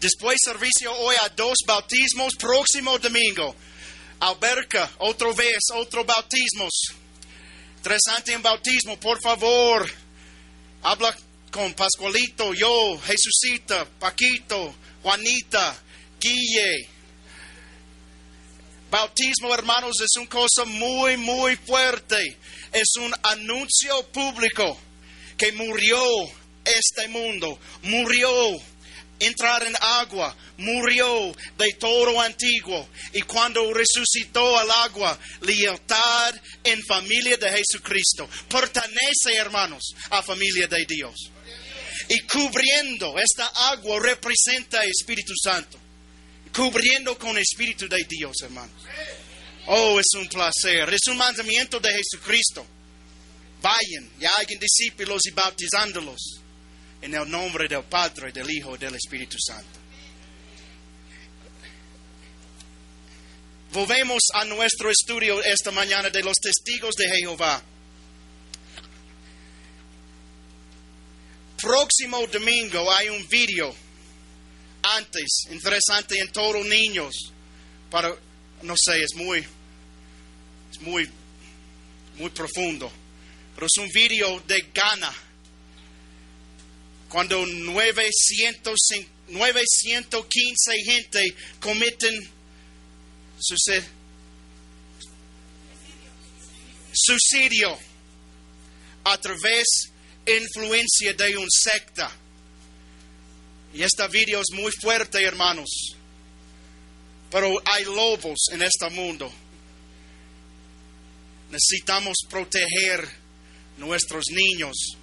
Después servicio hoy a dos bautismos, próximo domingo. Alberca, otra vez, otro bautismos. Interesante en bautismo, por favor. Habla con Pascualito, yo, Jesucita, Paquito, Juanita, Guille. Bautismo, hermanos, es una cosa muy, muy fuerte. Es un anuncio público que murió este mundo, murió entrar en agua, murió de todo antiguo y cuando resucitó al agua, lealtad en familia de Jesucristo. Pertenece, hermanos, a familia de Dios. Y cubriendo esta agua representa Espíritu Santo. Cubriendo con Espíritu de Dios, hermanos. Oh, es un placer. Es un mandamiento de Jesucristo. Vayan y hagan discípulos y bautizándolos en el nombre del Padre, del Hijo y del Espíritu Santo. Volvemos a nuestro estudio esta mañana de los testigos de Jehová. Próximo domingo hay un video antes, interesante en todos niños, para, no sé, es muy, es muy, muy profundo, pero es un video de Ghana cuando 900, 915 gente cometen suicidio a través de influencia de un secta. Y este video es muy fuerte, hermanos. Pero hay lobos en este mundo. Necesitamos proteger nuestros niños,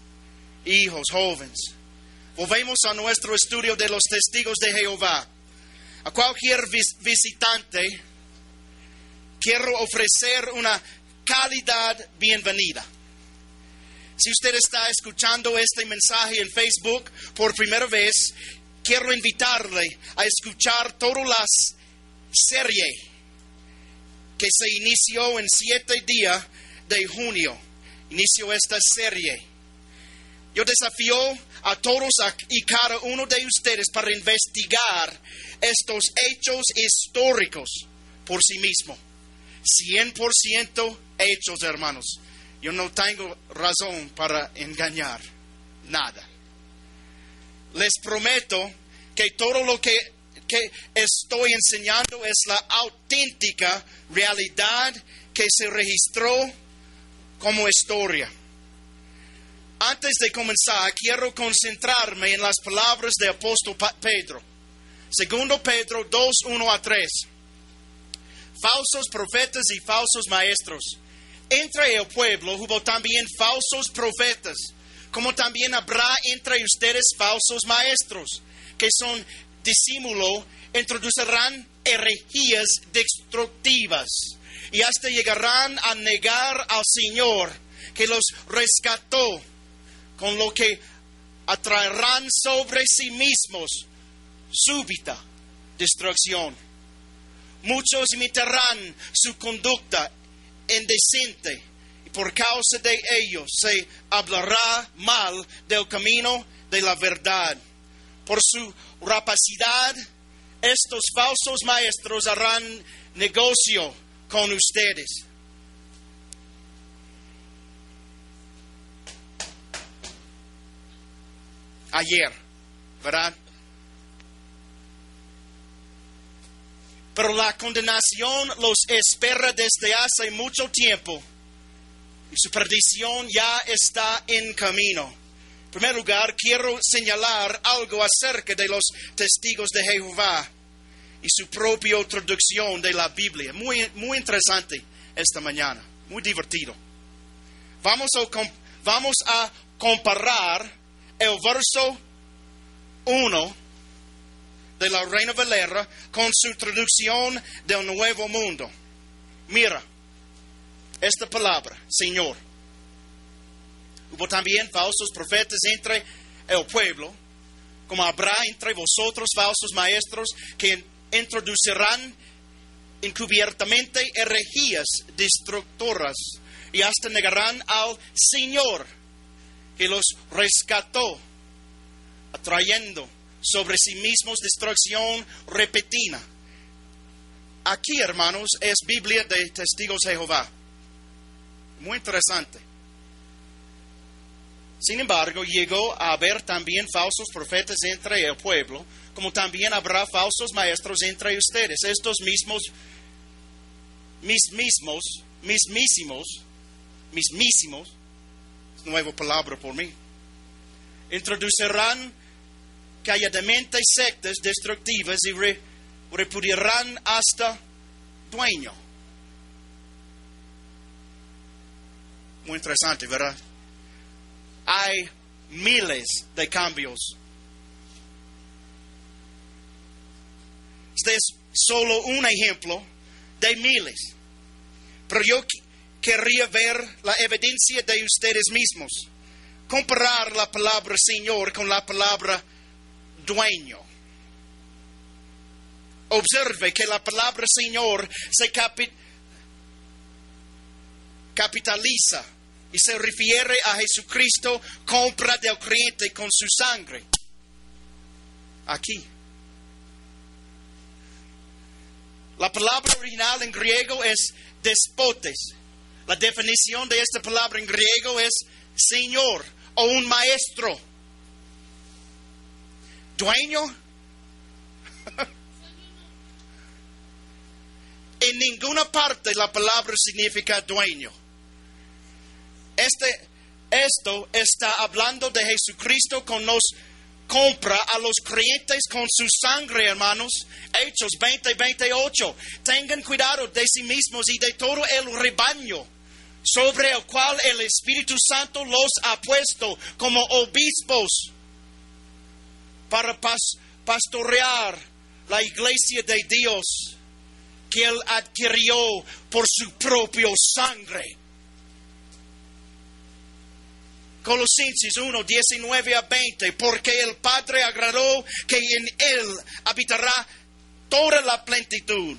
hijos, jóvenes. Volvemos a nuestro estudio de los testigos de Jehová. A cualquier visitante quiero ofrecer una calidad bienvenida. Si usted está escuchando este mensaje en Facebook por primera vez, quiero invitarle a escuchar toda la serie que se inició en siete días de junio. Inició esta serie. Yo desafío a todos y cada uno de ustedes para investigar estos hechos históricos por sí mismo. 100% hechos, hermanos. Yo no tengo razón para engañar nada. Les prometo que todo lo que, que estoy enseñando es la auténtica realidad que se registró como historia. Antes de comenzar, quiero concentrarme en las palabras del apóstol Pedro. Segundo Pedro 2, 1 a 3. Falsos profetas y falsos maestros. Entre el pueblo hubo también falsos profetas, como también habrá entre ustedes falsos maestros, que son disímulo, introducirán herejías destructivas y hasta llegarán a negar al Señor que los rescató con lo que atraerán sobre sí mismos súbita destrucción. Muchos imitarán su conducta indecente y por causa de ello se hablará mal del camino de la verdad. Por su rapacidad, estos falsos maestros harán negocio con ustedes ayer, ¿verdad? Pero la condenación los espera desde hace mucho tiempo y su perdición ya está en camino. En primer lugar, quiero señalar algo acerca de los testigos de Jehová y su propia traducción de la Biblia. Muy, muy interesante esta mañana, muy divertido. Vamos a, vamos a comparar el verso 1 de la Reina Valera con su traducción del Nuevo Mundo. Mira, esta palabra, Señor. Hubo también falsos profetas entre el pueblo, como habrá entre vosotros falsos maestros que introducirán encubiertamente herejías destructoras y hasta negarán al Señor que los rescató, atrayendo sobre sí mismos destrucción repentina. Aquí, hermanos, es Biblia de Testigos de Jehová. Muy interesante. Sin embargo, llegó a haber también falsos profetas entre el pueblo, como también habrá falsos maestros entre ustedes. Estos mismos, mismos, mismísimos, mismísimos, nueva palabra por mí, introducirán calladamente sectas destructivas y repudiarán hasta dueño. Muy interesante, ¿verdad? Hay miles de cambios. Este es solo un ejemplo de miles. Pero yo querría ver la evidencia de ustedes mismos. Comparar la palabra Señor con la palabra dueño. Observe que la palabra Señor se capitaliza y se refiere a Jesucristo, compra del creyente con su sangre. Aquí. La palabra original en griego es despotes. La definición de esta palabra en griego es Señor o un maestro. Dueño. en ninguna parte la palabra significa dueño. Este, esto está hablando de Jesucristo con nos compra a los creyentes con su sangre, hermanos. Hechos 20, 28. Tengan cuidado de sí mismos y de todo el rebaño sobre el cual el Espíritu Santo los ha puesto como obispos para pastorear la iglesia de Dios que Él adquirió por su propio sangre. Colosenses 1, 19 a 20, porque el Padre agradó que en Él habitará toda la plenitud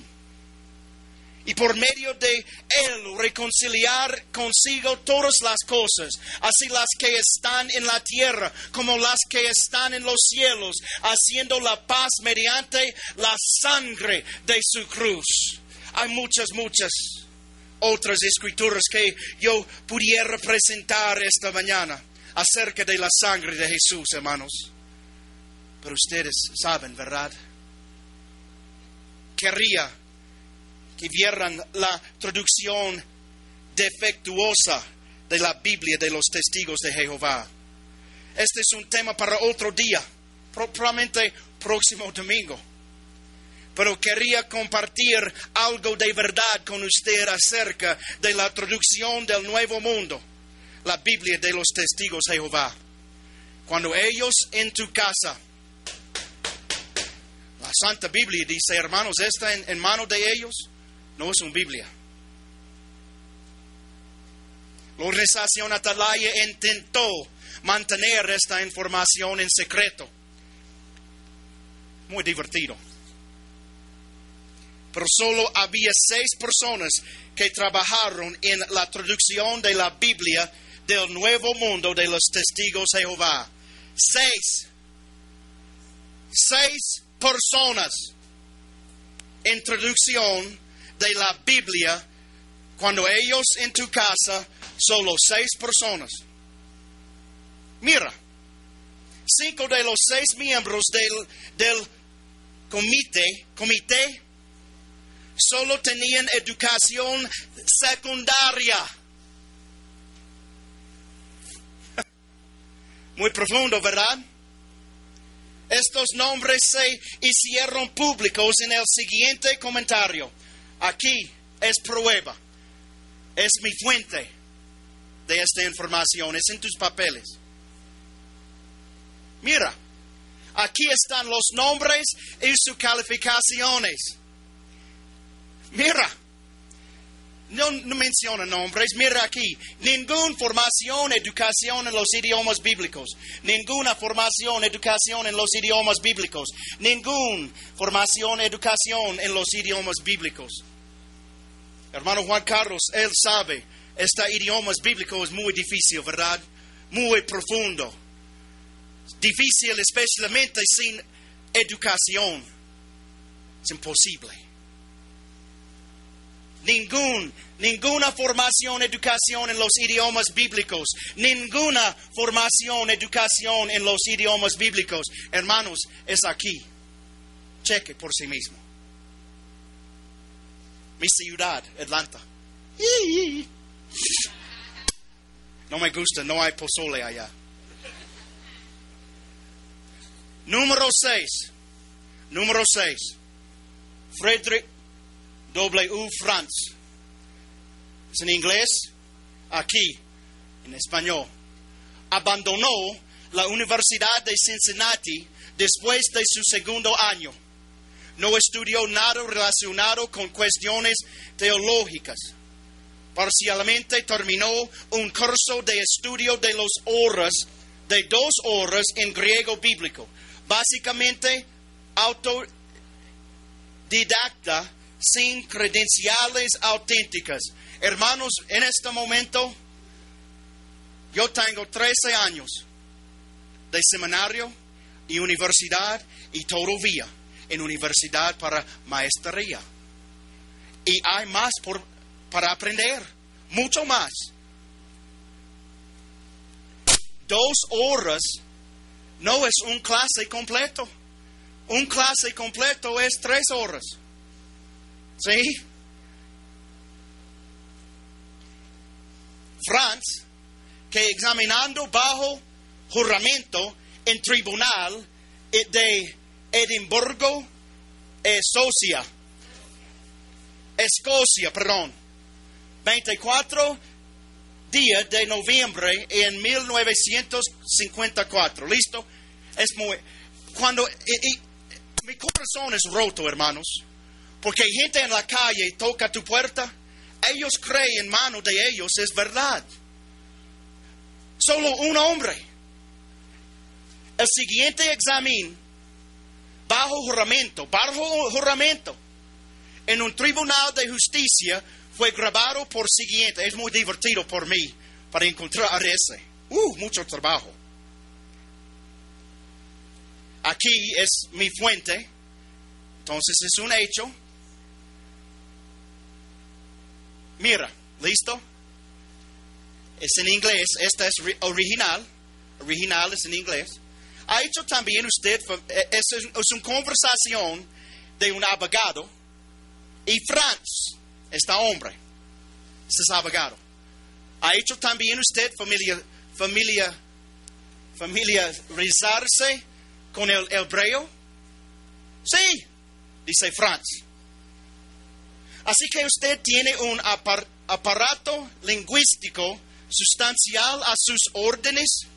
y por medio de Él reconciliar consigo todas las cosas, así las que están en la tierra como las que están en los cielos, haciendo la paz mediante la sangre de su cruz. Hay muchas, muchas otras escrituras que yo pudiera presentar esta mañana acerca de la sangre de Jesús, hermanos. Pero ustedes saben, ¿verdad? Querría que vieran la traducción defectuosa de la Biblia de los testigos de Jehová. Este es un tema para otro día, probablemente próximo domingo. Pero quería compartir algo de verdad con usted acerca de la traducción del Nuevo Mundo, la Biblia de los testigos de Jehová. Cuando ellos en tu casa, la Santa Biblia dice, hermanos, está en, en manos de ellos no es una Biblia. La organización Atalaya intentó mantener esta información en secreto. Muy divertido. Pero solo había seis personas que trabajaron en la traducción de la Biblia del Nuevo Mundo de los Testigos de Jehová. Seis. Seis personas en traducción de la Biblia cuando ellos en tu casa, solo seis personas. Mira, cinco de los seis miembros del, del comité, comité solo tenían educación secundaria. Muy profundo, ¿verdad? Estos nombres se hicieron públicos en el siguiente comentario. Aquí es prueba, es mi fuente de esta información, es en tus papeles. Mira, aquí están los nombres y sus calificaciones. Mira, no, menciona nombres, mira aquí, ninguna formación, educación en los idiomas bíblicos, ninguna formación, educación en los idiomas bíblicos, ninguna formación, educación en los idiomas bíblicos. Hermano Juan Carlos, él sabe, este idioma bíblico es muy difícil, ¿verdad? Muy profundo. Difícil especialmente sin educación. Es imposible. Ningún, ninguna formación, educación en los idiomas bíblicos. Ninguna formación, educación en los idiomas bíblicos. Hermanos, es aquí. Cheque por sí mismo. Mi ciudad, Atlanta. No me gusta, no hay pozole allá. Número 6. Número 6. Frederick W. Franz. Es en inglés, aquí, en español. Abandonó la Universidad de Cincinnati después de su segundo año. No estudió nada relacionado con cuestiones teológicas. Parcialmente terminó un curso de estudio de las horas, de dos horas en griego bíblico básicamente autodidacta sin credenciales auténticas. Hermanos, en este momento yo tengo 13 años de seminario y universidad y todavía en universidad para maestría. Y hay más por, para aprender, mucho más. Dos horas no es un clase completo. Un clase completo es tres horas. ¿Sí? Franz, que examinando bajo juramento en tribunal de Edimburgo, Escocia, Escocia, perdón, 24 día de noviembre en 1954. ¿Listo? Es muy... Cuando... mi corazón es roto, hermanos. Porque gente en la calle toca tu puerta. Ellos creen en mano de ellos es verdad. Solo un hombre. El siguiente examen, bajo juramento, bajo juramento, en un tribunal de justicia, fue grabado por siguiente. Es muy divertido por mí para encontrar ese. Uh, mucho trabajo. Aquí es mi fuente. Entonces es un hecho. Mira, ¿listo? Es en inglés. Esta es original. Original es en inglés. Ha hecho también usted, eh, es, es una conversación de un abogado y Franz esta hombre, este abogado. ¿Ha hecho también usted familia, familia, familiarizarse con el hebreo? Sí, dice Franz. Así que usted tiene un aparato lingüístico sustancial a sus órdenes.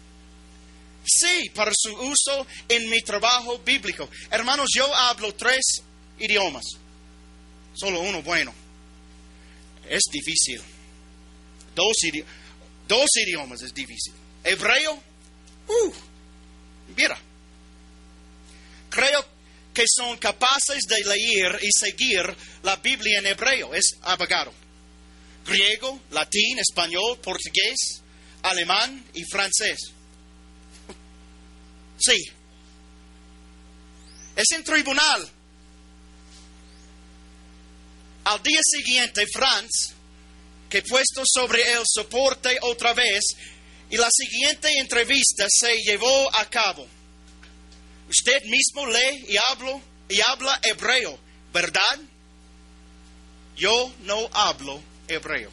Sí, para su uso en mi trabajo bíblico. Hermanos, yo hablo tres idiomas. Solo uno bueno es difícil. Dos, dos idiomas es difícil. Hebreo, uh, mira. Creo que son capaces de leer y seguir la Biblia en hebreo. Es abogado. Griego, latín, español, portugués, alemán y francés. Sí. Es en tribunal al día siguiente, Franz, que puesto sobre el soporte otra vez, y la siguiente entrevista se llevó a cabo. Usted mismo lee y habla, y habla hebreo, ¿verdad? Yo no hablo hebreo.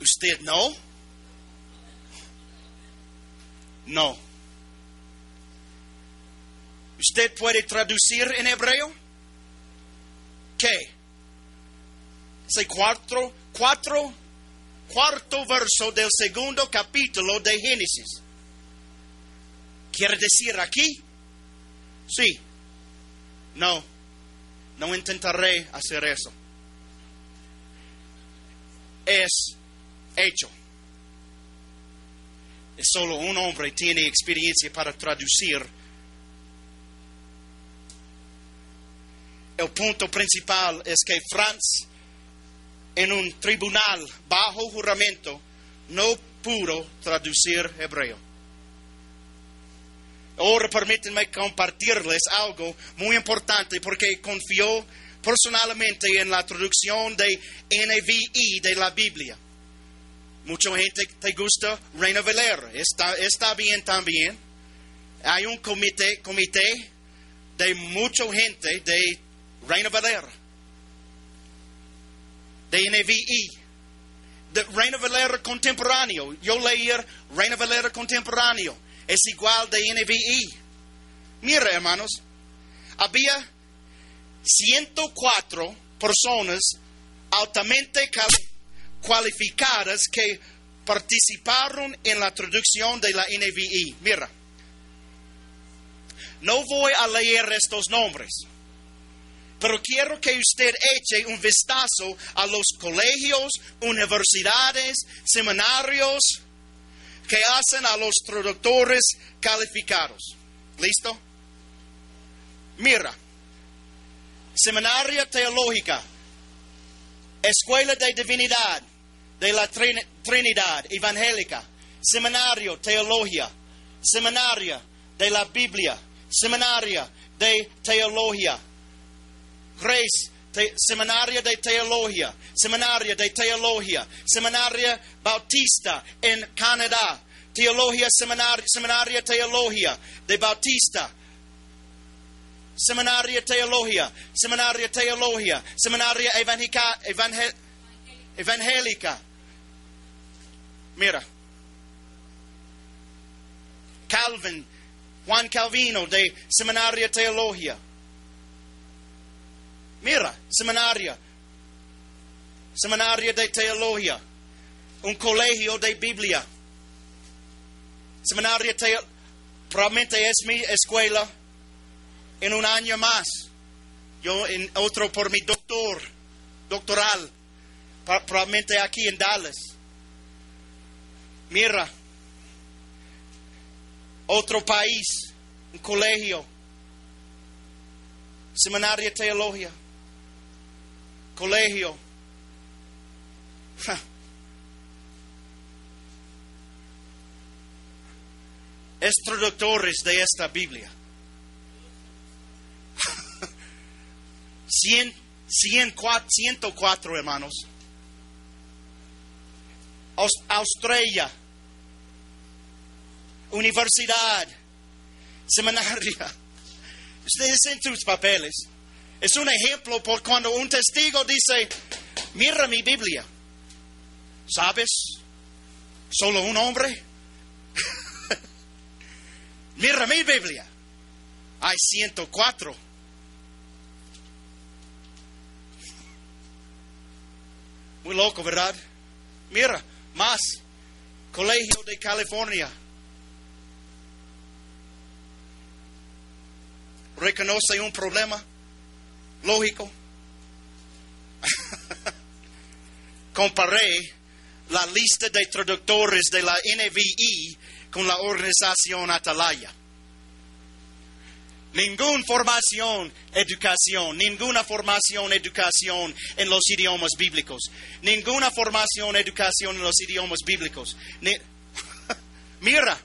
¿Usted no? No. ¿Usted puede traducir en hebreo? ¿Qué? Cuatro, cuatro, cuarto verso del segundo capítulo de Génesis. ¿Quiere decir aquí? Sí. No, no intentaré hacer eso. Es hecho. Es solo un hombre tiene experiencia para traducir el punto principal es que Franz, en un tribunal bajo juramento, no pudo traducir hebreo. Ahora permítanme compartirles algo muy importante porque confío personalmente en la traducción de NVI de la Biblia. Mucha gente te gusta Reina Valera, está, está bien también. Hay un comité, comité de mucha gente de Reina Valera, de NVI, de Reina Valera contemporáneo. Yo leí Reina Valera contemporáneo, es igual de NVI. Mira, hermanos, había 104 personas altamente cualificadas que participaron en la traducción de la NVI. Mira, no voy a leer estos nombres, pero quiero que usted eche un vistazo a los colegios, universidades, seminarios que hacen a los traductores calificados. ¿Listo? Mira, Seminaria Teológica, Escuela de Divinidad de la Trinidad Evangélica, Seminario Teología, Seminaria de la Biblia, Seminaria de Teología, Grace, Seminaria de Teología, Seminaria de Teología, Seminaria Bautista en Canadá, Teología Seminaria, Seminaria Teología de Bautista, Seminaria Teología, Seminaria Teología, Seminaria Evangélica, Evangélica. Mira. Calvin, Juan Calvino de Seminaria Teología. Mira, seminaria. Seminaria de Teología. Un colegio de Biblia. Seminaria Teología. Probablemente es mi escuela en un año más. Yo en otro por mi doctor, doctoral, probablemente aquí en Dallas. Mira, otro país, un colegio, seminario de teología, colegio. Es traductores de esta Biblia. 104 hermanos. Australia, universidad, seminaria. Ustedes en sus papeles. Es un ejemplo por cuando un testigo dice, mira mi Biblia. ¿Sabes? Solo un hombre. mira mi Biblia. Hay 104 Muy loco, ¿verdad? Mira, más. Colegio de California. ¿Reconoce un problema? Lógico. Comparé la lista de traductores de la NVI con la organización Atalaya. Ninguna formación, educación, ninguna formación, educación en los idiomas bíblicos. Ninguna formación, educación en los idiomas bíblicos. Mira.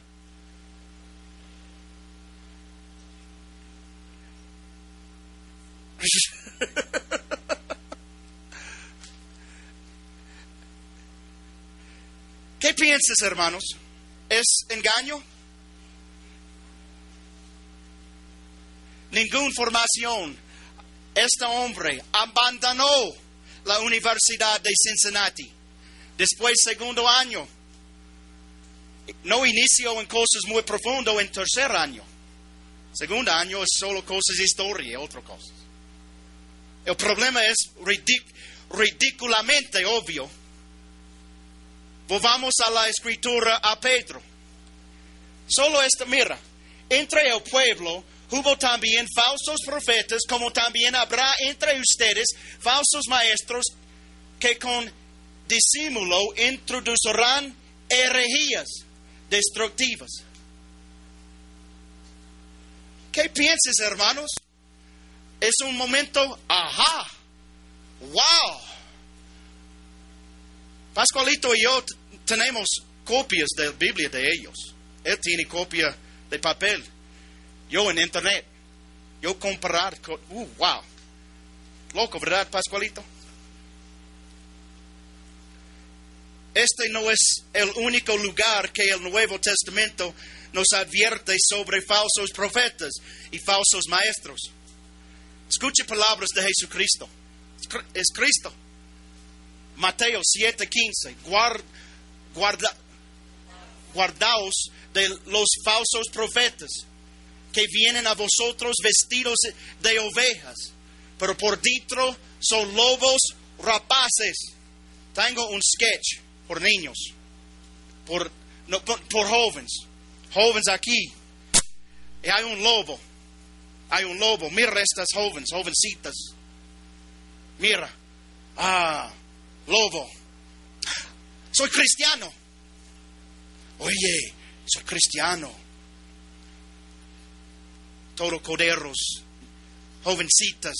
¿Qué piensas, hermanos? ¿Es engaño? ninguna formación. Este hombre abandonó la Universidad de Cincinnati. Después, segundo año, no inició en cosas muy profundas en tercer año. Segundo año es solo cosas de historia y otras cosas. El problema es ridículamente obvio. Volvamos a la escritura a Pedro. Solo esta, mira, entre el pueblo hubo también falsos profetas, como también habrá entre ustedes falsos maestros que con disimulo introducirán herejías destructivas. ¿Qué piensas, hermanos? Es un momento, ajá, wow. Pascualito y yo tenemos copias de la Biblia de ellos. Él tiene copia de papel. Yo en internet. Yo comprar. Uh, wow. Loco, ¿verdad, Pascualito? Este no es el único lugar que el Nuevo Testamento nos advierte sobre falsos profetas y falsos maestros. Escuche palabras de Jesucristo. Es Cristo. Mateo 7:15. guarda, guardaos de los falsos profetas que vienen a vosotros vestidos de ovejas, pero por dentro son lobos rapaces. Tengo un sketch por niños, por, por, jóvenes, jóvenes aquí. Y hay un lobo, hay un lobo. Mira estas jóvenes, jovencitas. Mira, ah, lobo. Soy cristiano. Oye, soy cristiano. Todos coderos, jovencitas.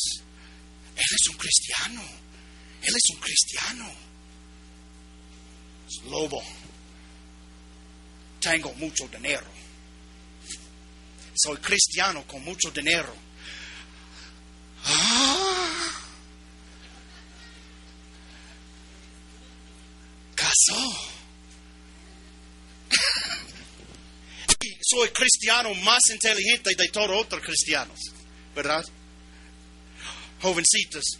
Él es un cristiano. Él es un cristiano lobo. Tengo mucho dinero. Soy cristiano con mucho dinero. Ah. Casó. soy cristiano más inteligente de todos los otros cristianos. ¿Verdad? Jovencitos.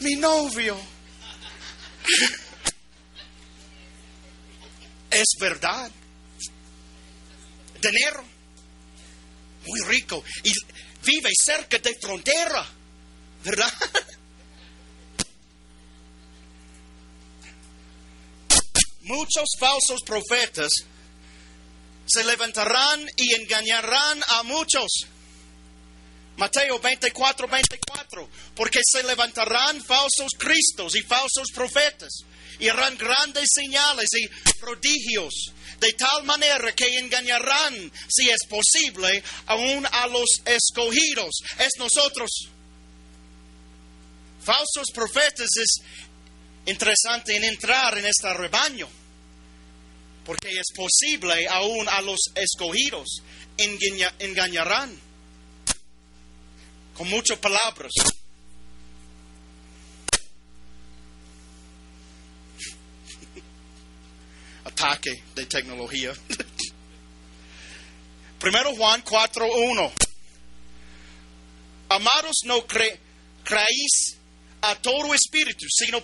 Mi novio es verdad. Muy rico, y vive cerca de frontera, ¿verdad? Muchos falsos profetas se levantarán y engañarán a muchos. Mateo 24, 24, porque se levantarán falsos cristos y falsos profetas y harán grandes señales y prodigios, de tal manera que engañarán, si es posible, aún a los escogidos, es nosotros. Falsos profetas es interesante en entrar en este rebaño, porque es posible aún a los escogidos engañarán con muchas palabras. Ataque de tecnología. Primero Juan 4.1. Amados, no creéis a todo espíritu, sino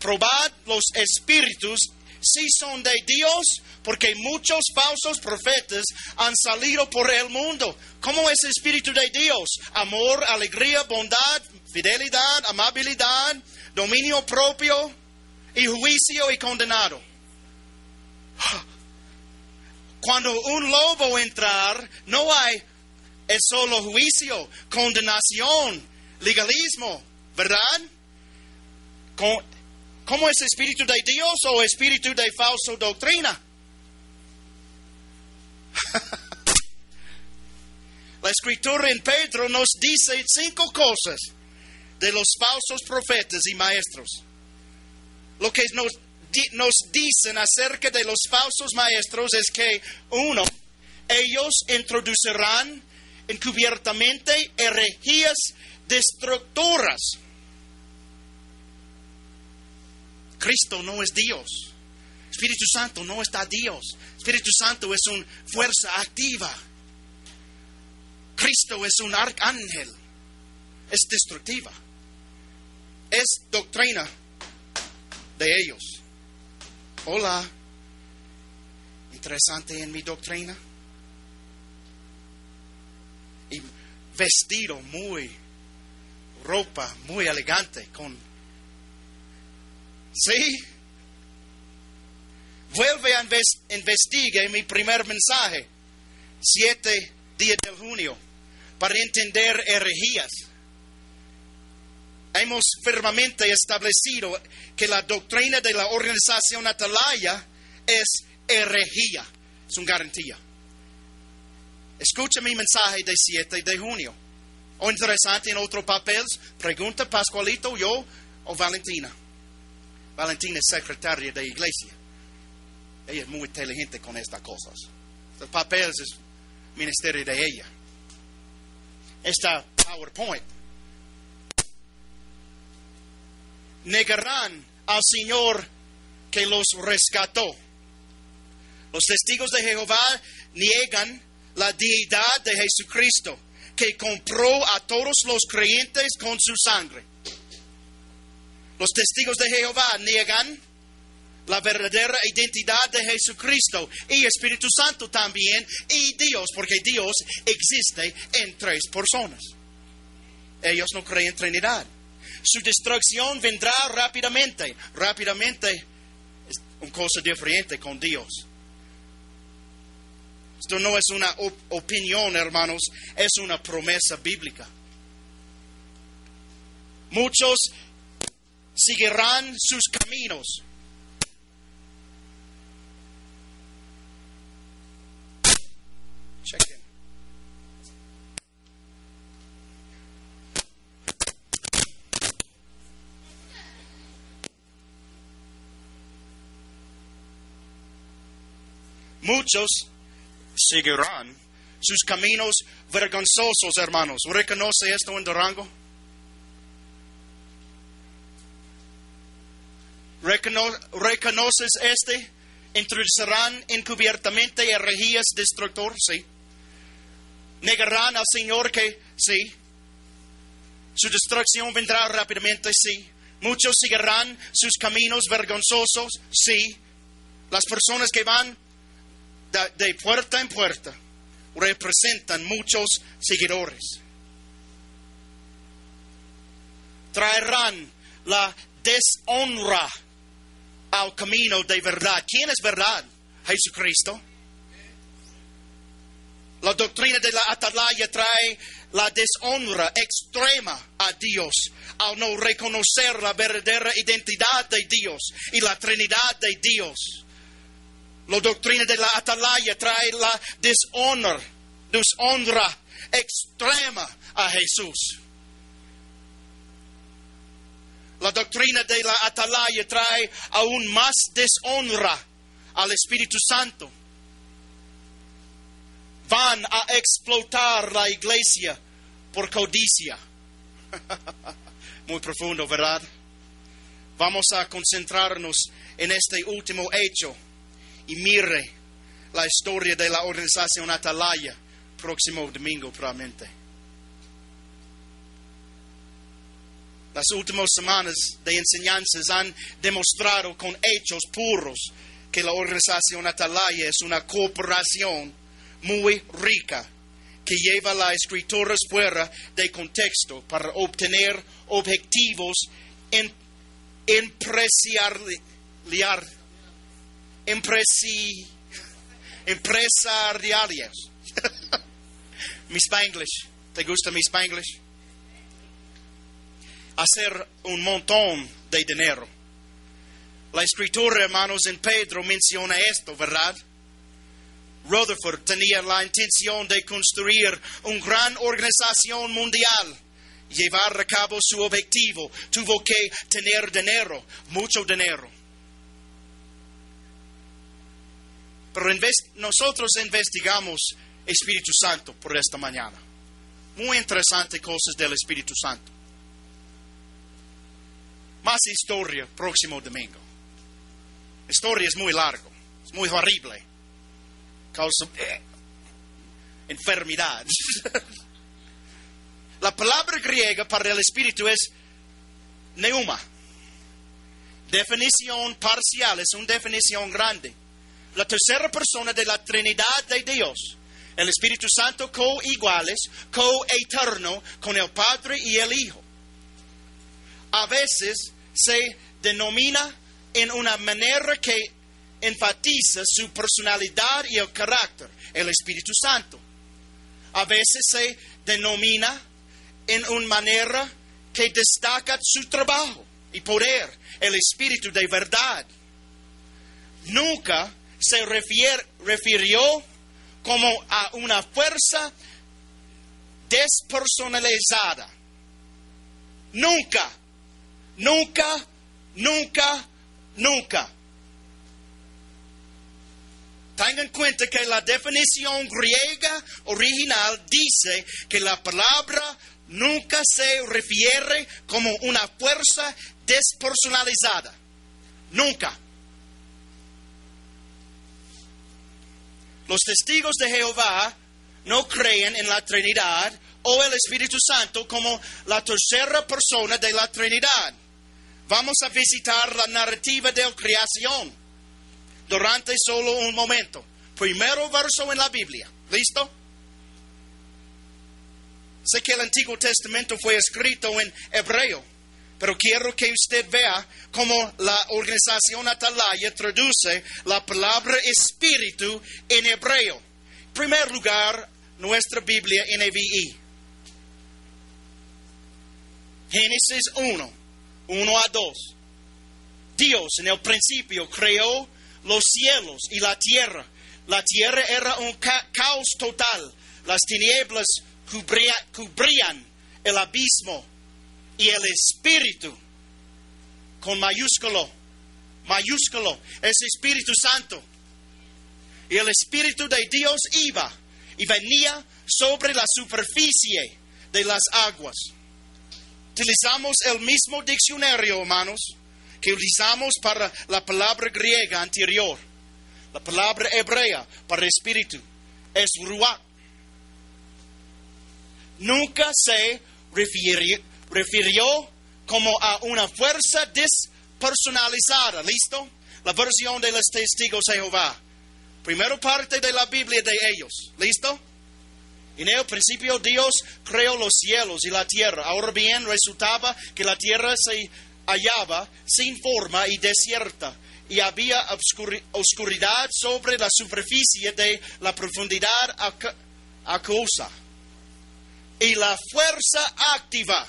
probad los espíritus si son de Dios, porque muchos falsos profetas han salido por el mundo. ¿Cómo es el Espíritu de Dios? Amor, alegría, bondad, fidelidad, amabilidad, dominio propio y juicio y condenado. Cuando un lobo entrar, no hay, solo juicio, condenación, legalismo, ¿verdad? ¿Cómo es espíritu de Dios o espíritu de falsa doctrina? La escritura en Pedro nos dice cinco cosas de los falsos profetas y maestros. Lo que nos, nos dicen acerca de los falsos maestros es que, uno, ellos introducirán encubiertamente herejías destructoras Cristo no es Dios. Espíritu Santo no está Dios. Espíritu Santo es una fuerza activa. Cristo es un arcángel. Es destructiva. Es doctrina de ellos. Hola. Interesante en mi doctrina. Y vestido muy, ropa muy elegante con ¿Sí? Vuelve a investigar mi primer mensaje, 7 días de junio, para entender herejías. Hemos firmemente establecido que la doctrina de la organización Atalaya es herejía, es una garantía. Escucha mi mensaje de 7 de junio. O interesante en otro papel, pregunta Pascualito, yo o Valentina. Valentina es secretaria de iglesia. Ella es muy inteligente con estas cosas. Los papeles es ministerio de ella. Esta PowerPoint. Negarán al Señor que los rescató. Los testigos de Jehová niegan la deidad de Jesucristo, que compró a todos los creyentes con su sangre. Los testigos de Jehová niegan la verdadera identidad de Jesucristo y Espíritu Santo también y Dios, porque Dios existe en tres personas. Ellos no creen en Trinidad. Su destrucción vendrá rápidamente. Rápidamente es una cosa diferente con Dios. Esto no es una opinión, hermanos, es una promesa bíblica. Muchos seguirán sus caminos. Muchos seguirán sus caminos vergonzosos, hermanos. ¿Reconoce esto en Durango? ¿Reconoces este? Introducirán encubiertamente herejías destructor, sí. Negarán al Señor que, sí. Su destrucción vendrá rápidamente, sí. Muchos seguirán sus caminos vergonzosos, sí. Las personas que van de puerta en puerta representan muchos seguidores. Traerán la deshonra al camino de verdad. ¿Quién es verdad? Jesucristo. La doctrina de la atalaya trae la deshonra extrema a Dios al no reconocer la verdadera identidad de Dios y la Trinidad de Dios. La doctrina de la atalaya trae la deshonra, deshonra extrema a Jesús. La doctrina de la atalaya trae aún más deshonra al Espíritu Santo. Van a explotar la iglesia por codicia. Muy profundo, ¿verdad? Vamos a concentrarnos en este último hecho y mire la historia de la organización Atalaya próximo domingo probablemente. Las últimas semanas de enseñanzas han demostrado con hechos puros que la organización Atalaya es una cooperación muy rica que lleva las escrituras fuera de contexto para obtener objetivos en, empresariales. empresariales. mi Spanglish. ¿Te gusta mi Spanglish? hacer un montón de dinero. La escritura, hermanos, en Pedro menciona esto, ¿verdad? Rutherford tenía la intención de construir una gran organización mundial, llevar a cabo su objetivo. Tuvo que tener dinero, mucho dinero. Pero nosotros investigamos Espíritu Santo por esta mañana. Muy interesante cosas del Espíritu Santo. Más historia próximo domingo. historia es muy largo, es muy horrible. Causa eh, enfermedad. La palabra griega para el espíritu es neuma. Definición parcial, es una definición grande. La tercera persona de la Trinidad de Dios. El Espíritu Santo co-iguales, co-eterno con el Padre y el Hijo a veces se denomina en una manera que enfatiza su personalidad y el carácter, el Espíritu Santo. A veces se denomina en una manera que destaca su trabajo y poder, el Espíritu de verdad. Nunca se refirió como a una fuerza despersonalizada. Nunca Nunca, nunca, nunca. Tengan en cuenta que la definición griega original dice que la palabra nunca se refiere como una fuerza despersonalizada. Nunca. Los testigos de Jehová no creen en la Trinidad o el Espíritu Santo como la tercera persona de la Trinidad. Vamos a visitar la narrativa de la creación durante solo un momento. Primero verso en la Biblia. ¿Listo? Sé que el Antiguo Testamento fue escrito en hebreo, pero quiero que usted vea cómo la organización Atalaya traduce la palabra espíritu en hebreo. En primer lugar, nuestra Biblia NBI. Génesis 1, 1 a 2. Dios en el principio creó los cielos y la tierra. La tierra era un caos total. Las tinieblas cubrían el abismo y el espíritu con mayúsculo, mayúsculo, es Espíritu Santo. Y el Espíritu de Dios iba y venía sobre la superficie de las aguas. Utilizamos el mismo diccionario, hermanos, que utilizamos para la palabra griega anterior. La palabra hebrea para espíritu es ruach. Nunca se refirió, como a una fuerza despersonalizada. ¿Listo? La versión de los testigos de Jehová. Primera parte de la Biblia de ellos. ¿Listo? En el principio Dios creó los cielos y la tierra. Ahora bien, resultaba que la tierra se hallaba sin forma y desierta, y había oscuridad sobre la superficie de la profundidad acuosa. Y la fuerza activa,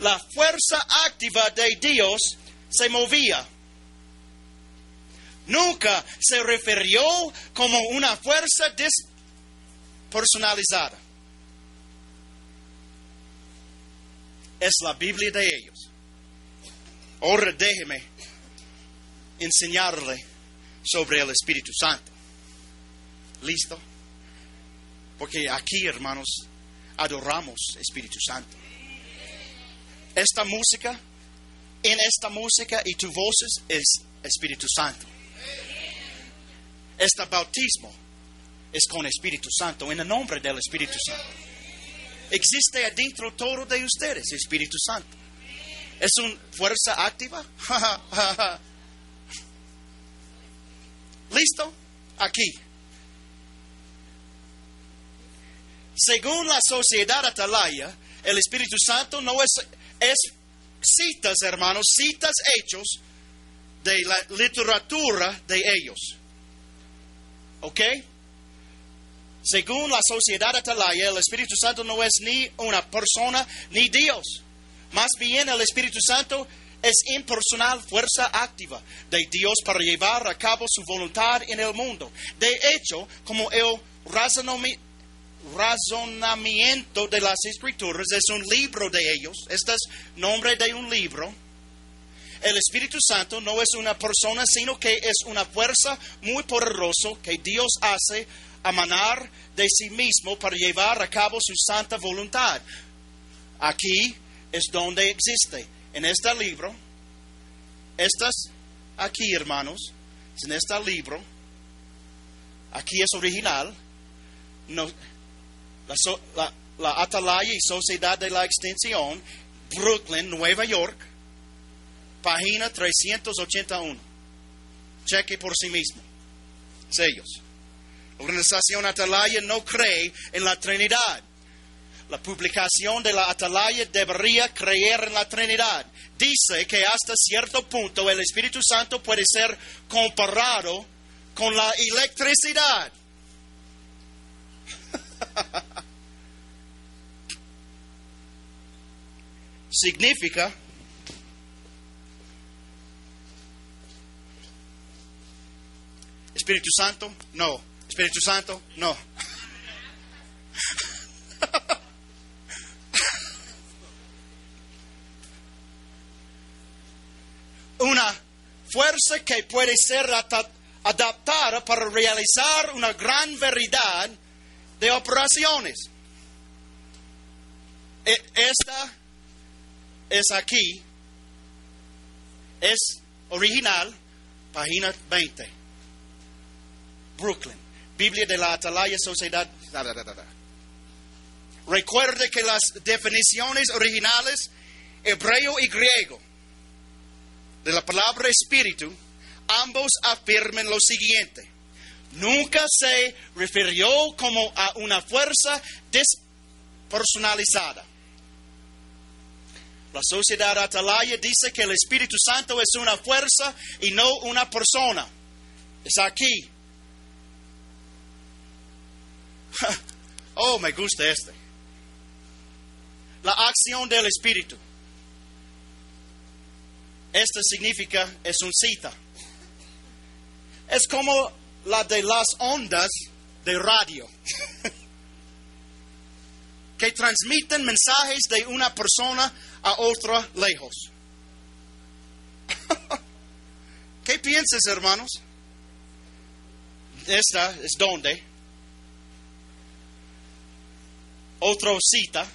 la fuerza activa de Dios se movía nunca se refirió como una fuerza despersonalizada. Es la Biblia de ellos. Ahora déjeme enseñarle sobre el Espíritu Santo. ¿Listo? Porque aquí, hermanos, adoramos Espíritu Santo. Esta música, en esta música y tu voces es Espíritu Santo. Este bautismo es con Espíritu Santo, en el nombre del Espíritu Santo. Existe adentro todo de ustedes, Espíritu Santo. ¿Es una fuerza activa? ¿Listo? Aquí. Según la sociedad atalaya, el Espíritu Santo no es, es citas, hermanos, citas hechos de la literatura de ellos. ¿Ok? Según la sociedad atalaya, el Espíritu Santo no es ni una persona ni Dios. Más bien el Espíritu Santo es impersonal fuerza activa de Dios para llevar a cabo su voluntad en el mundo. De hecho, como el razonamiento de las escrituras es un libro de ellos, este es nombre de un libro, el Espíritu Santo no es una persona, sino que es una fuerza muy poderosa que Dios hace amanar de sí mismo para llevar a cabo su santa voluntad. Aquí es donde existe. En este libro, estas aquí, hermanos, en este libro, aquí es original, la, la Atalaya y Sociedad de la Extensión, Brooklyn, Nueva York, página 381. Cheque por sí mismo. Sellos. La organización Atalaya no cree en la Trinidad. La publicación de la Atalaya debería creer en la Trinidad. Dice que hasta cierto punto el Espíritu Santo puede ser comparado con la electricidad. significa Espíritu Santo, no. Espíritu Santo, no. una fuerza que puede ser adaptada para realizar una gran verdad de operaciones. E- Esta es aquí, es original, página 20. Brooklyn, Biblia de la Atalaya Sociedad. da, da, da, da, da. Recuerde que las definiciones originales, hebreo y griego, de la palabra espíritu, ambos afirman lo siguiente. Nunca se refirió como a una fuerza despersonalizada. La sociedad atalaya dice que el Espíritu Santo es una fuerza y no una persona. Es aquí. Oh, me gusta este. La acción del Espíritu. Esto significa, es un cita. Es como la de las ondas de radio. que transmiten mensajes de una persona a otra lejos. ¿Qué piensas, hermanos? Esta es donde. Otra cita.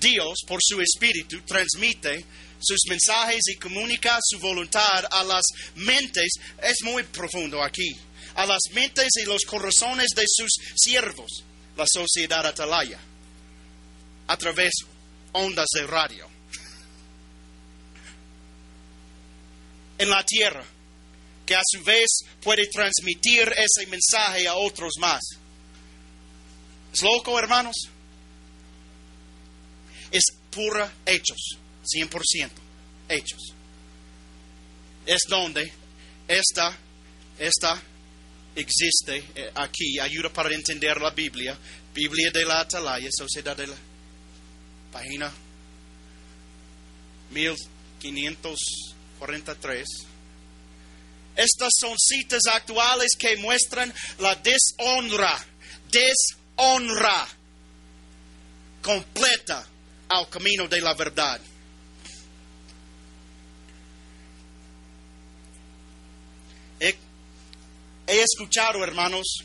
Dios, por su espíritu, transmite sus mensajes y comunica su voluntad a las mentes. Es muy profundo aquí. A las mentes y los corazones de sus siervos, la sociedad atalaya, a través ondas de radio. En la tierra, que a su vez puede transmitir ese mensaje a otros más. ¿Es loco, hermanos? Es pura hechos, 100% hechos. Es donde esta, esta existe eh, aquí, ayuda para entender la Biblia, Biblia de la Atalaya, Sociedad de la página 1543. Estas son citas actuales que muestran la deshonra, deshonra completa al camino de la verdad. He escuchado, hermanos,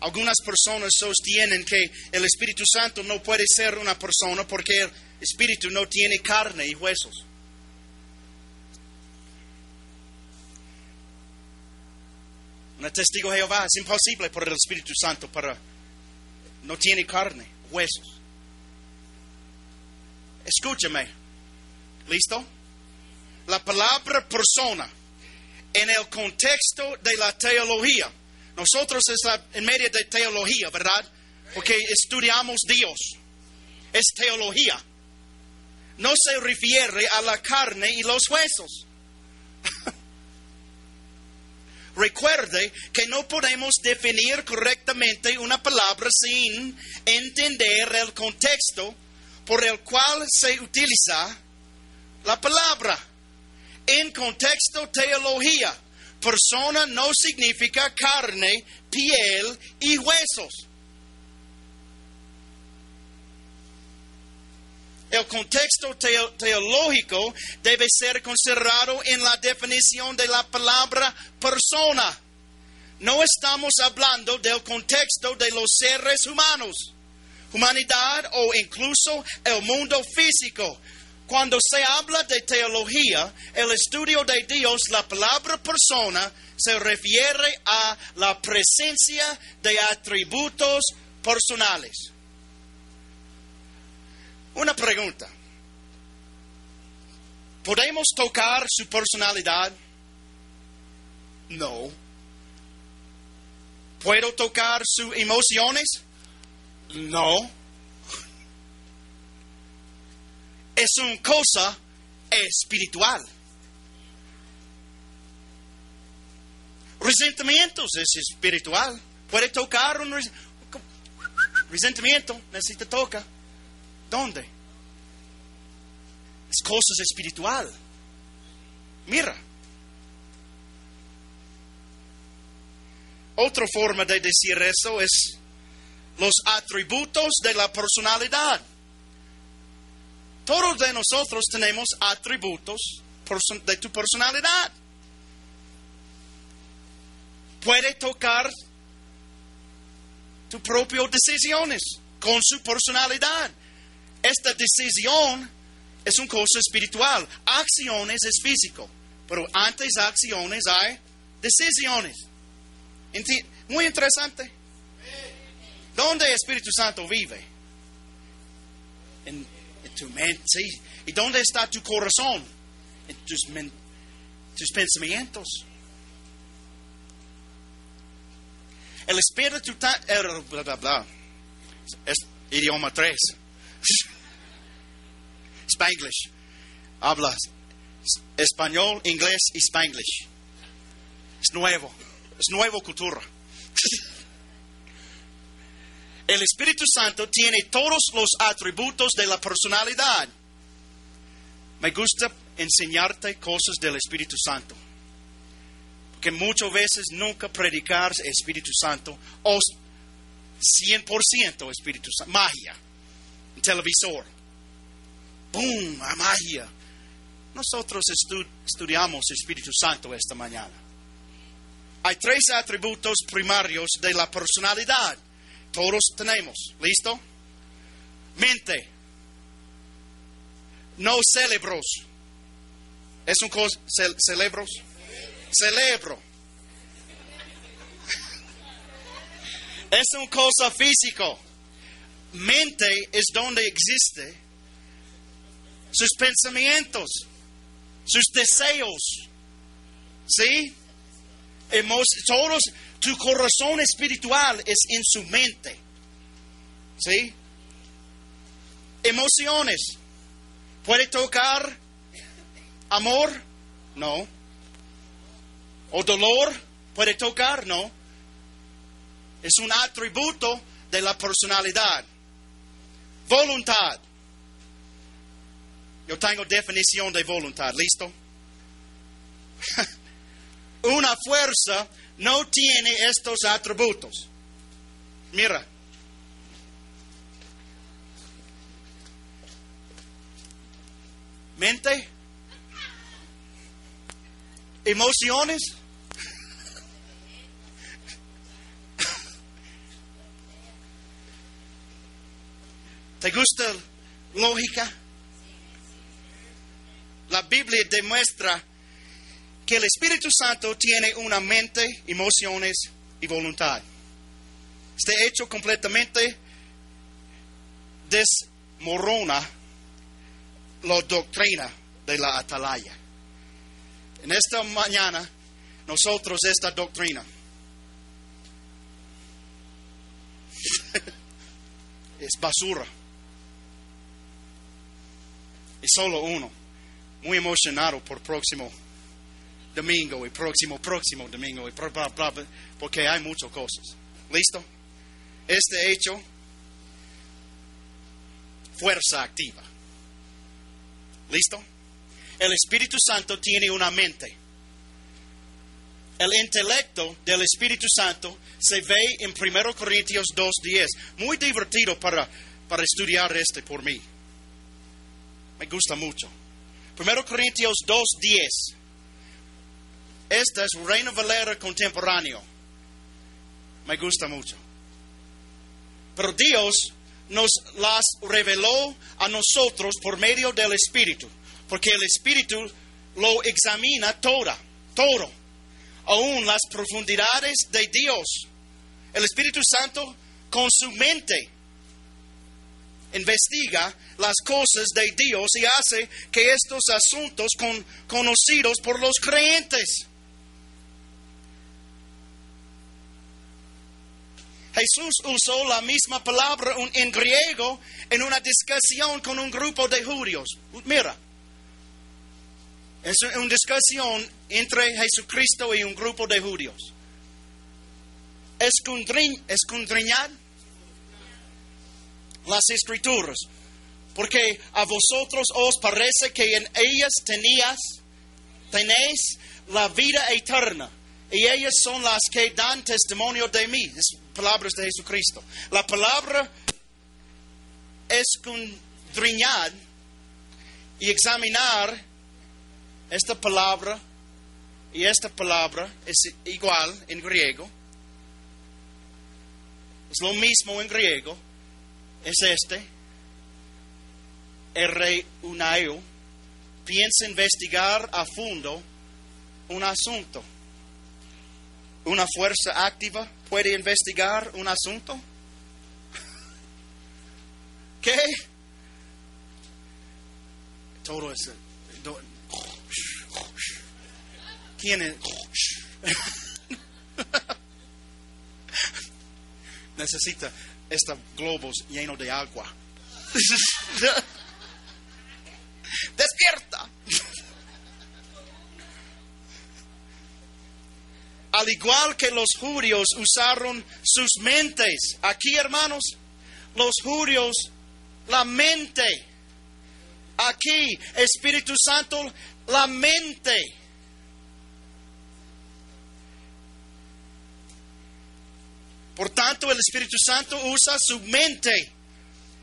algunas personas sostienen que el Espíritu Santo no puede ser una persona porque el Espíritu no tiene carne y huesos. Un testigo de Jehová es imposible por el Espíritu Santo para no tiene carne, huesos. Escúchame. ¿Listo? La palabra persona en el contexto de la teología. Nosotros estamos en medio de teología, ¿verdad? Porque estudiamos Dios. Es teología. No se refiere a la carne y los huesos. Recuerde que no podemos definir correctamente una palabra sin entender el contexto por el cual se utiliza la palabra. En contexto teología, persona no significa carne, piel y huesos. El contexto teo- teológico debe ser considerado en la definición de la palabra persona. No estamos hablando del contexto de los seres humanos, humanidad o incluso el mundo físico. Cuando se habla de teología, el estudio de Dios, la palabra persona se refiere a la presencia de atributos personales. Una pregunta. ¿Podemos tocar su personalidad? No. ¿Puedo tocar sus emociones? No. Es una cosa espiritual. Resentimientos es espiritual. Puede tocar un res- resentimiento, necesita toca. ¿Dónde? Es cosas espiritual. Mira. Otra forma de decir eso es los atributos de la personalidad. Todos de nosotros tenemos atributos de tu personalidad. puede tocar tus propias decisiones con su personalidad. Esta decisión es una cosa espiritual. Acciones es físico, pero antes acciones hay decisiones. Muy interesante. ¿Dónde el Espíritu Santo vive? En, en. ¿Y dónde está tu corazón? En tus, tus pensamientos. El Espíritu Santo. Bla, bla, bla. Es idioma 3. Spanglish. Habla español, inglés y spanglish. Es nuevo. Es nueva cultura. El Espíritu Santo tiene todos los atributos de la personalidad. Me gusta enseñarte cosas del Espíritu Santo. Porque muchas veces nunca predicar Espíritu Santo o 100% Espíritu Santo. Magia. Televisor. ¡Boom! A magia. Nosotros estu- estudiamos Espíritu Santo esta mañana. Hay tres atributos primarios de la personalidad. Todos tenemos. ¿Listo? Mente. No cerebros. ¿Es un cosa? ce- cerebros? Cerebro. Es una cosa físico. Mente es donde existe sus pensamientos, sus deseos. ¿Sí? Todos, tu corazón espiritual es en su mente. ¿Sí? Emociones. ¿Puede tocar amor? No. ¿O dolor? ¿Puede tocar? No. Es un atributo de la personalidad. Voluntad. Yo tengo definición de voluntad. ¿Listo? Una fuerza no tiene estos atributos. Mira. Mente. Emociones. ¿Te gusta lógica? La Biblia demuestra que el Espíritu Santo tiene una mente, emociones y voluntad. Este hecho completamente desmorona la doctrina de la atalaya. En esta mañana, nosotros esta doctrina es basura. Es solo uno. Muy emocionado por próximo domingo y próximo, próximo domingo y porque hay muchas cosas. ¿Listo? Este hecho, fuerza activa. ¿Listo? El Espíritu Santo tiene una mente. El intelecto del Espíritu Santo se ve en 1 Corintios 2.10. Muy divertido para, para estudiar este por mí. Me gusta mucho. 1 Corintios 2.10. Esta es Reina Valera contemporáneo. Me gusta mucho. Pero Dios nos las reveló a nosotros por medio del Espíritu, porque el Espíritu lo examina toda, todo, aún las profundidades de Dios. El Espíritu Santo con su mente investiga las cosas de Dios y hace que estos asuntos con, conocidos por los creyentes. Jesús usó la misma palabra en griego en una discusión con un grupo de judíos. Mira, es una discusión entre Jesucristo y un grupo de judíos. Escondriñar las escrituras, porque a vosotros os parece que en ellas tenías, tenéis la vida eterna, y ellas son las que dan testimonio de mí. Es palabras de Jesucristo. La palabra escondriñar y examinar esta palabra y esta palabra es igual en griego, es lo mismo en griego, es este, R unaio, piensa investigar a fondo un asunto. Una fuerza activa puede investigar un asunto. ¿Qué? Todo eso. ¿Quién es? Necesita estos globos llenos de agua. Despierta. Al igual que los judíos usaron sus mentes. Aquí, hermanos, los judíos, la mente. Aquí, Espíritu Santo, la mente. Por tanto, el Espíritu Santo usa su mente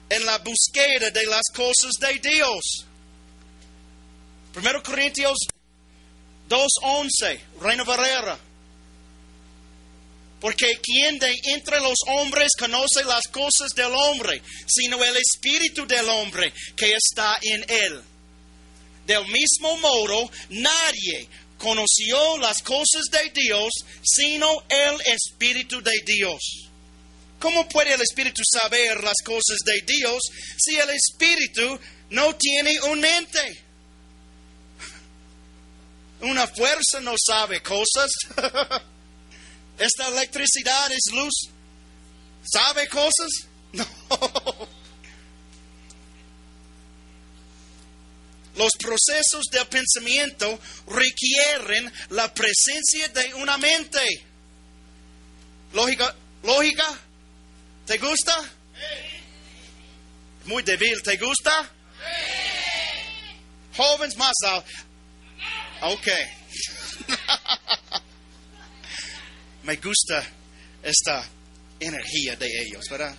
en la búsqueda de las cosas de Dios. 1 Corintios 2.11, Reina Barrera. Porque quien de entre los hombres conoce las cosas del hombre, sino el espíritu del hombre que está en él. Del mismo modo, nadie conoció las cosas de Dios, sino el espíritu de Dios. ¿Cómo puede el espíritu saber las cosas de Dios si el espíritu no tiene un mente? Una fuerza no sabe cosas. ¿Esta electricidad es luz? ¿Sabe cosas? No. Los procesos del pensamiento requieren la presencia de una mente. ¿Lógica? ¿Lógica? ¿Te gusta? Muy débil, ¿te gusta? Jóvenes más. Ok. Me gusta esta energía de ellos, ¿verdad?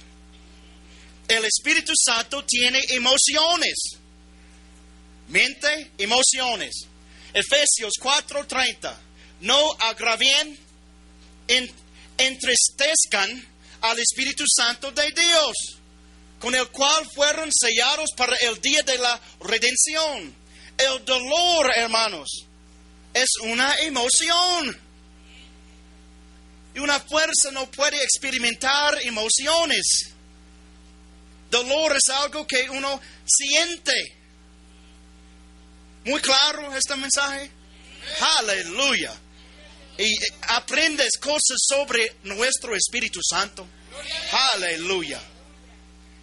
El Espíritu Santo tiene emociones. Mente, emociones. Efesios 4:30. No agravien, entristezcan al Espíritu Santo de Dios, con el cual fueron sellados para el día de la redención. El dolor, hermanos, es una emoción. Y una fuerza no puede experimentar emociones. Dolor es algo que uno siente. Muy claro este mensaje. Aleluya. Y aprendes cosas sobre nuestro Espíritu Santo. Aleluya.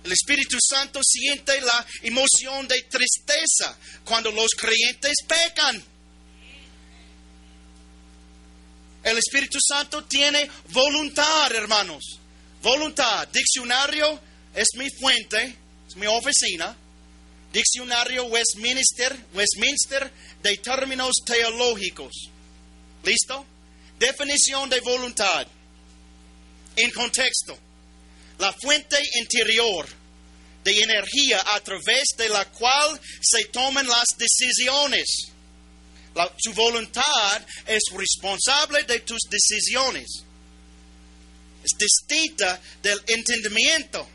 El Espíritu Santo siente la emoción de tristeza cuando los creyentes pecan. El Espíritu Santo tiene voluntad, hermanos. Voluntad. Diccionario es mi fuente, es mi oficina. Diccionario Westminster, Westminster de términos teológicos. ¿Listo? Definición de voluntad. En contexto. La fuente interior de energía a través de la cual se toman las decisiones su voluntad es responsable de tus decisiones. Es distinta del entendimiento.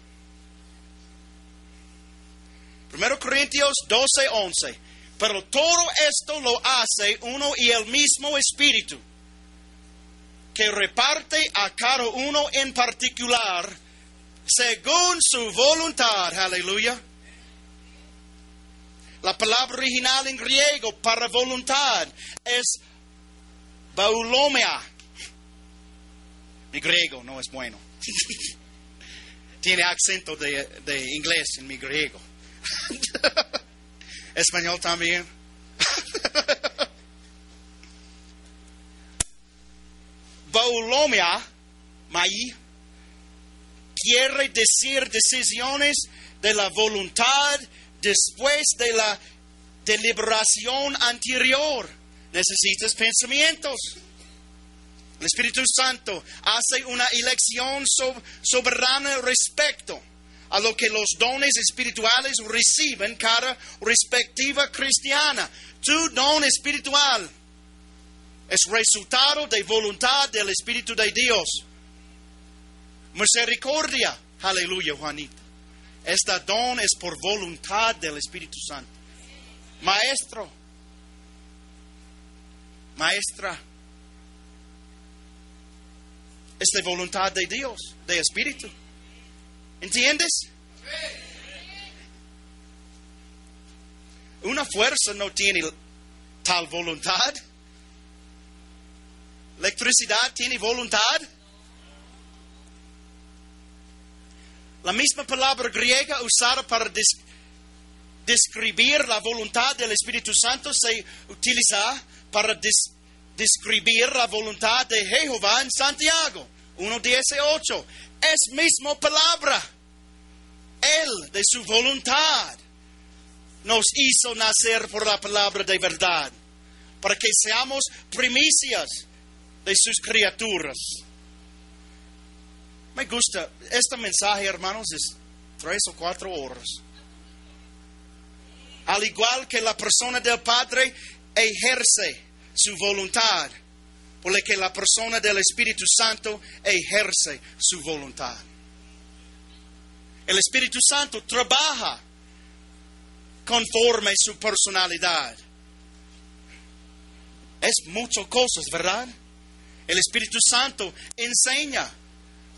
1 Corintios 12, 11. Pero todo esto lo hace uno y el mismo Espíritu, que reparte a cada uno en particular según su voluntad. Aleluya. La palabra original en griego para voluntad es baulomea. Mi griego no es bueno. Tiene acento de, de inglés en mi griego. Español también. Baulomia, maí, quiere decir decisiones de la voluntad después de la deliberación anterior. Necesitas pensamientos. El Espíritu Santo hace una elección soberana respecto a lo que los dones espirituales reciben cada respectiva cristiana. Tu don espiritual Es resultado de voluntad del Espíritu de Dios. Misericordia. Aleluya, Juanita. Esta don es por voluntad del Espíritu Santo. Maestro. Maestra. Es de voluntad de Dios, de Espíritu. ¿Entiendes? Una fuerza no tiene tal voluntad. Electricidad tiene voluntad. La misma palabra griega usada para describir la voluntad del Espíritu Santo se utiliza para describir la voluntad de Jehová en Santiago 1.18. Es misma palabra. Él, de su voluntad, nos hizo nacer por la palabra de verdad, para que seamos primicias de sus criaturas. Me gusta, este mensaje, hermanos, es tres o cuatro horas. Al igual que la persona del Padre ejerce su voluntad, porque la persona del Espíritu Santo ejerce su voluntad. El Espíritu Santo trabaja conforme su personalidad. Es muchas cosas, ¿verdad? El Espíritu Santo enseña.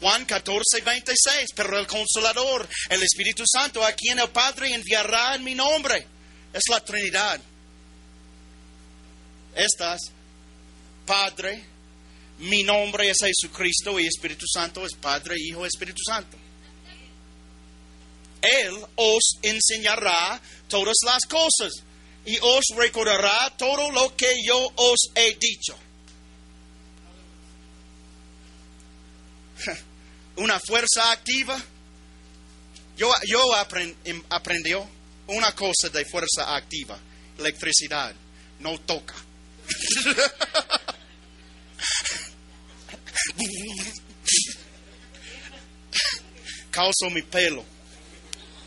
Juan 14, 26. Pero el Consolador, el Espíritu Santo, a quien el Padre enviará en mi nombre, es la Trinidad. Estas, Padre, mi nombre es Jesucristo y Espíritu Santo es Padre, Hijo, Espíritu Santo. Él os enseñará todas las cosas y os recordará todo lo que yo os he dicho. Una fuerza activa. Yo, yo em, aprendió una cosa de fuerza activa, electricidad, no toca. Causo mi pelo.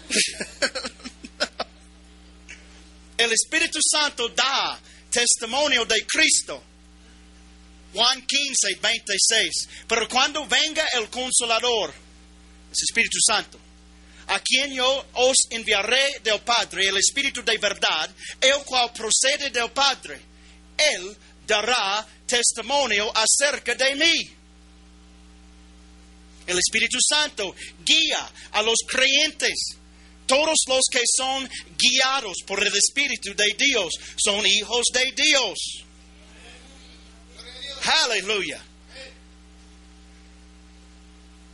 El Espíritu Santo da testimonio de Cristo. Juan 15, 26. Pero cuando venga el consolador, el Espíritu Santo, a quien yo os enviaré del Padre, el Espíritu de verdad, el cual procede del Padre, Él dará testimonio acerca de mí. El Espíritu Santo guía a los creyentes todos los que son guiados por el Espíritu de Dios son hijos de Dios. Aleluya.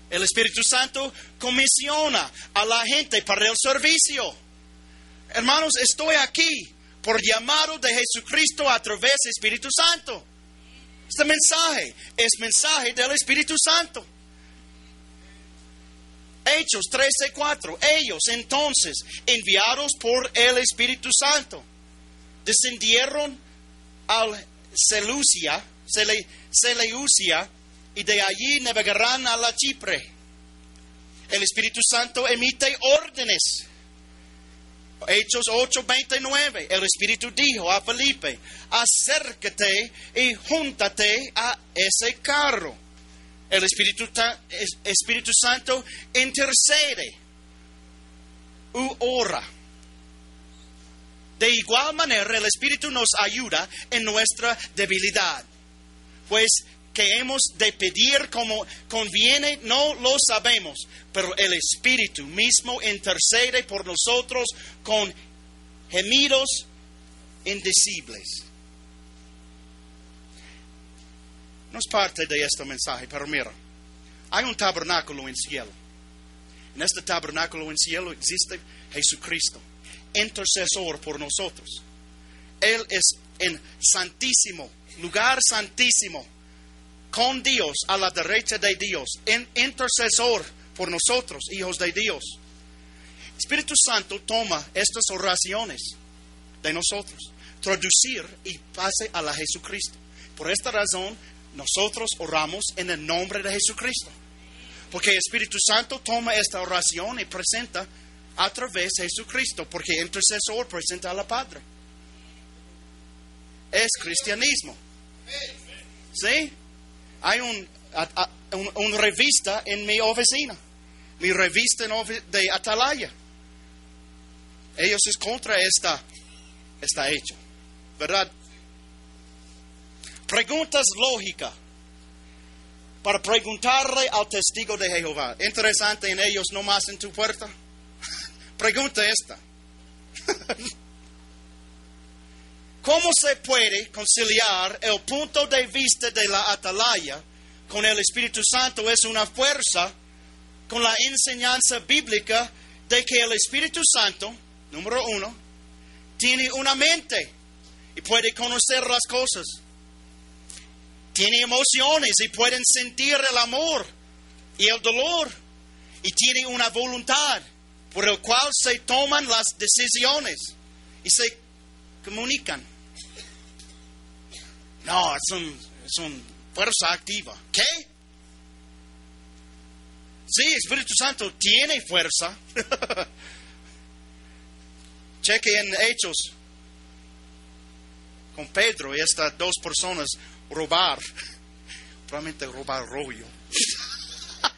El Espíritu Santo comisiona a la gente para el servicio. Hermanos, estoy aquí por llamado de Jesucristo a través del Espíritu Santo. Este mensaje es mensaje del Espíritu Santo. Hechos 13:4. Ellos entonces, enviados por el Espíritu Santo, descendieron al Seleucia, Seleucia y de allí navegarán a la Chipre. El Espíritu Santo emite órdenes. Hechos 8:29. El Espíritu dijo a Felipe, acércate y júntate a ese carro el Espíritu, Espíritu Santo intercede u ora. De igual manera, el Espíritu nos ayuda en nuestra debilidad, pues que hemos de pedir como conviene, no lo sabemos, pero el Espíritu mismo intercede por nosotros con gemidos indecibles. no es parte de este mensaje, pero mira, hay un tabernáculo en cielo. En este tabernáculo en cielo existe Jesucristo, intercesor por nosotros. Él es en santísimo, lugar santísimo, con Dios, a la derecha de Dios, en intercesor por nosotros, hijos de Dios. Espíritu Santo toma estas oraciones de nosotros, traducir y pase a la Jesucristo. Por esta razón, nosotros oramos en el nombre de Jesucristo. Porque el Espíritu Santo toma esta oración y presenta a través de Jesucristo, porque intercesor presenta a la Padre. Es cristianismo. ¿Sí? Hay un, un- revista en mi oficina. Mi revista de Atalaya. Ellos es contra esta, está hecho. ¿Verdad? Preguntas lógicas. Para preguntarle al testigo de Jehová. Interesante en ellos, no más en tu puerta. Pregunta esta. ¿Cómo se puede conciliar el punto de vista de la atalaya con el Espíritu Santo? Es una fuerza con la enseñanza bíblica de que el Espíritu Santo, número uno, tiene una mente y puede conocer las cosas. Tiene emociones y pueden sentir el amor y el dolor. Y tiene una voluntad por el cual se toman las decisiones y se comunican. No, es un, fuerza activa. ¿Qué? Sí, Espíritu Santo tiene fuerza. Cheque en Hechos con Pedro y estas dos personas robar. Probablemente robar rollo.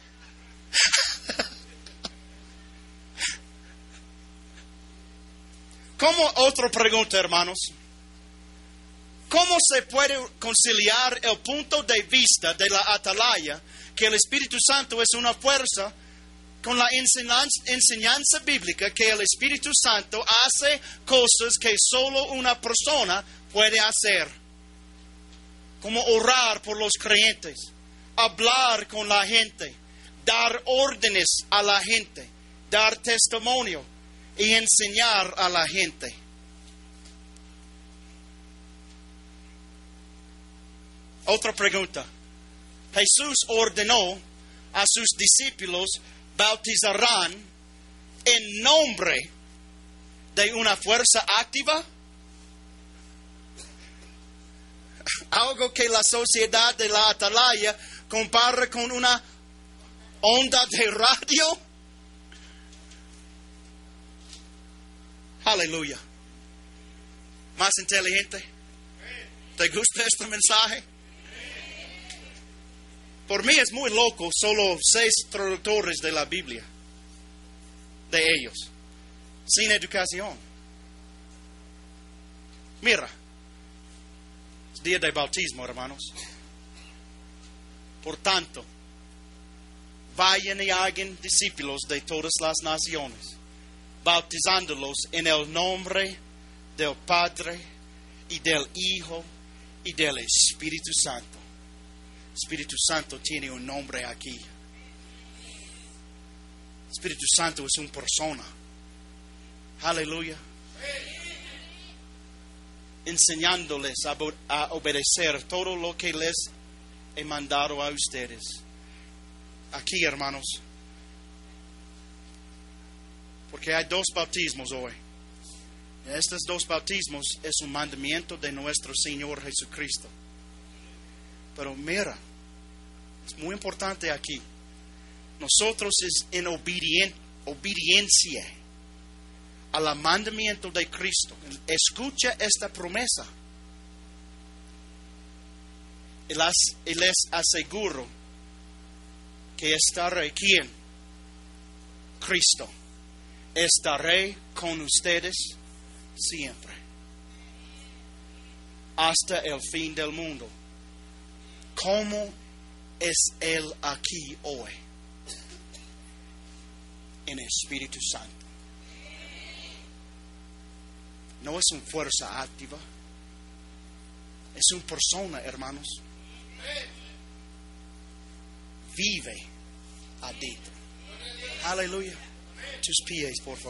¿Cómo otra pregunta, hermanos? ¿Cómo se puede conciliar el punto de vista de la atalaya, que el Espíritu Santo es una fuerza, con la enseñanza, bíblica que el Espíritu Santo hace cosas que solo una persona puede hacer? Como orar por los creyentes, hablar con la gente, dar órdenes a la gente, dar testimonio y enseñar a la gente. Otra pregunta. Jesús ordenó a sus discípulos bautizarán en nombre de una fuerza activa. Algo que la sociedad de la atalaya compara con una onda de radio. Aleluya. Más inteligente. ¿Te gusta este mensaje? Por mí es muy loco, solo seis traductores de la Biblia, de ellos, sin educación. Mira, es día de bautismo, hermanos. Por tanto, vayan y hagan discípulos de todas las naciones, bautizándolos en el nombre del Padre y del Hijo y del Espíritu Santo. Espíritu Santo tiene un nombre aquí. Espíritu Santo es una persona. Aleluya. Enseñándoles a, obedecer todo lo que les he mandado a ustedes. Aquí, hermanos. Porque hay dos bautismos hoy. Estos dos bautismos es un mandamiento de nuestro Señor Jesucristo. Pero mira, es muy importante aquí. Nosotros es en obedien- obediencia al mandamiento de Cristo. Escucha esta promesa. Y las- y les aseguro que estaré aquí Cristo. Estaré con ustedes siempre. Hasta el fin del mundo. ¿Cómo es Él aquí hoy? En Espíritu Santo. No es una fuerza activa. Es una persona, hermanos. Vive adentro. Aleluya. Tus pies, por favor.